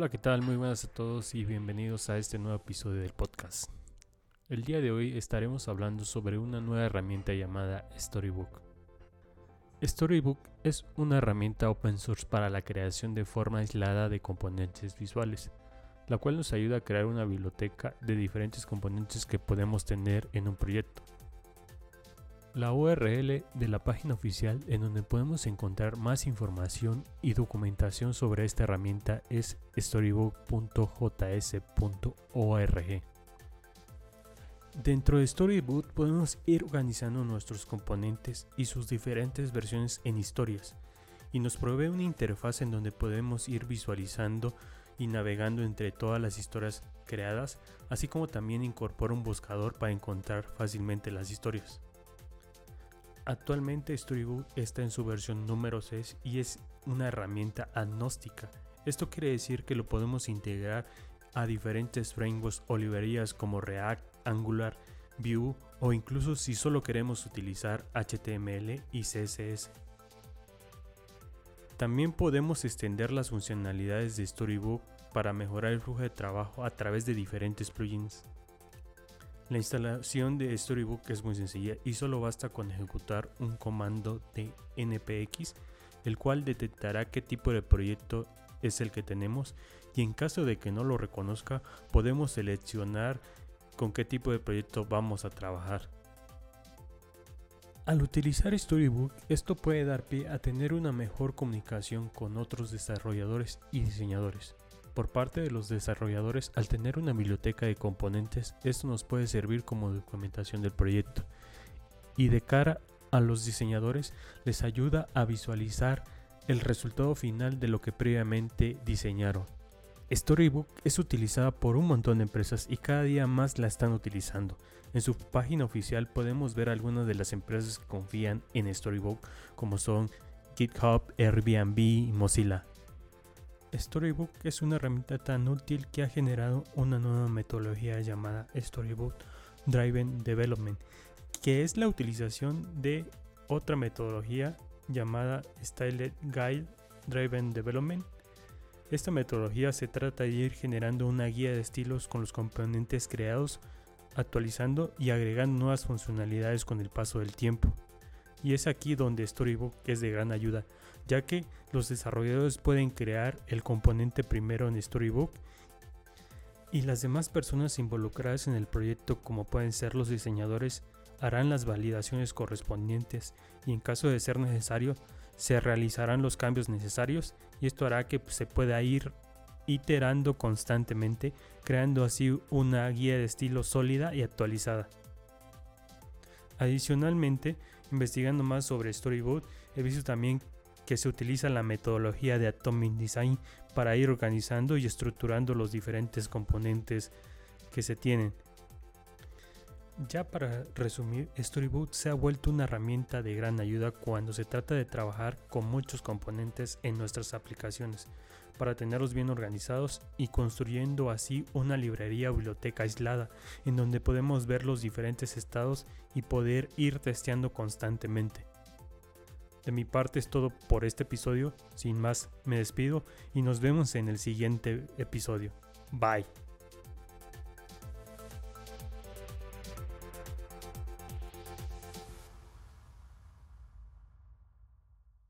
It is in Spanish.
Hola, ¿qué tal? Muy buenas a todos y bienvenidos a este nuevo episodio del podcast. El día de hoy estaremos hablando sobre una nueva herramienta llamada Storybook. Storybook es una herramienta open source para la creación de forma aislada de componentes visuales, la cual nos ayuda a crear una biblioteca de diferentes componentes que podemos tener en un proyecto. La URL de la página oficial en donde podemos encontrar más información y documentación sobre esta herramienta es storybook.js.org. Dentro de Storybook podemos ir organizando nuestros componentes y sus diferentes versiones en historias y nos provee una interfaz en donde podemos ir visualizando y navegando entre todas las historias creadas, así como también incorpora un buscador para encontrar fácilmente las historias. Actualmente Storybook está en su versión número 6 y es una herramienta agnóstica. Esto quiere decir que lo podemos integrar a diferentes frameworks o librerías como React, Angular, Vue o incluso si solo queremos utilizar HTML y CSS. También podemos extender las funcionalidades de Storybook para mejorar el flujo de trabajo a través de diferentes plugins. La instalación de Storybook es muy sencilla y solo basta con ejecutar un comando de npx, el cual detectará qué tipo de proyecto es el que tenemos y en caso de que no lo reconozca podemos seleccionar con qué tipo de proyecto vamos a trabajar. Al utilizar Storybook, esto puede dar pie a tener una mejor comunicación con otros desarrolladores y diseñadores. Por parte de los desarrolladores, al tener una biblioteca de componentes, esto nos puede servir como documentación del proyecto. Y de cara a los diseñadores, les ayuda a visualizar el resultado final de lo que previamente diseñaron. Storybook es utilizada por un montón de empresas y cada día más la están utilizando. En su página oficial podemos ver algunas de las empresas que confían en Storybook como son GitHub, Airbnb y Mozilla. Storybook es una herramienta tan útil que ha generado una nueva metodología llamada Storybook Driven Development, que es la utilización de otra metodología llamada Styled Guide Driven Development. Esta metodología se trata de ir generando una guía de estilos con los componentes creados, actualizando y agregando nuevas funcionalidades con el paso del tiempo. Y es aquí donde Storybook es de gran ayuda, ya que los desarrolladores pueden crear el componente primero en Storybook y las demás personas involucradas en el proyecto como pueden ser los diseñadores harán las validaciones correspondientes y en caso de ser necesario se realizarán los cambios necesarios y esto hará que se pueda ir iterando constantemente creando así una guía de estilo sólida y actualizada. Adicionalmente, investigando más sobre Storybook, he visto también que se utiliza la metodología de Atomic Design para ir organizando y estructurando los diferentes componentes que se tienen. Ya para resumir, Storybook se ha vuelto una herramienta de gran ayuda cuando se trata de trabajar con muchos componentes en nuestras aplicaciones, para tenerlos bien organizados y construyendo así una librería o biblioteca aislada en donde podemos ver los diferentes estados y poder ir testeando constantemente. De mi parte es todo por este episodio, sin más me despido y nos vemos en el siguiente episodio. Bye.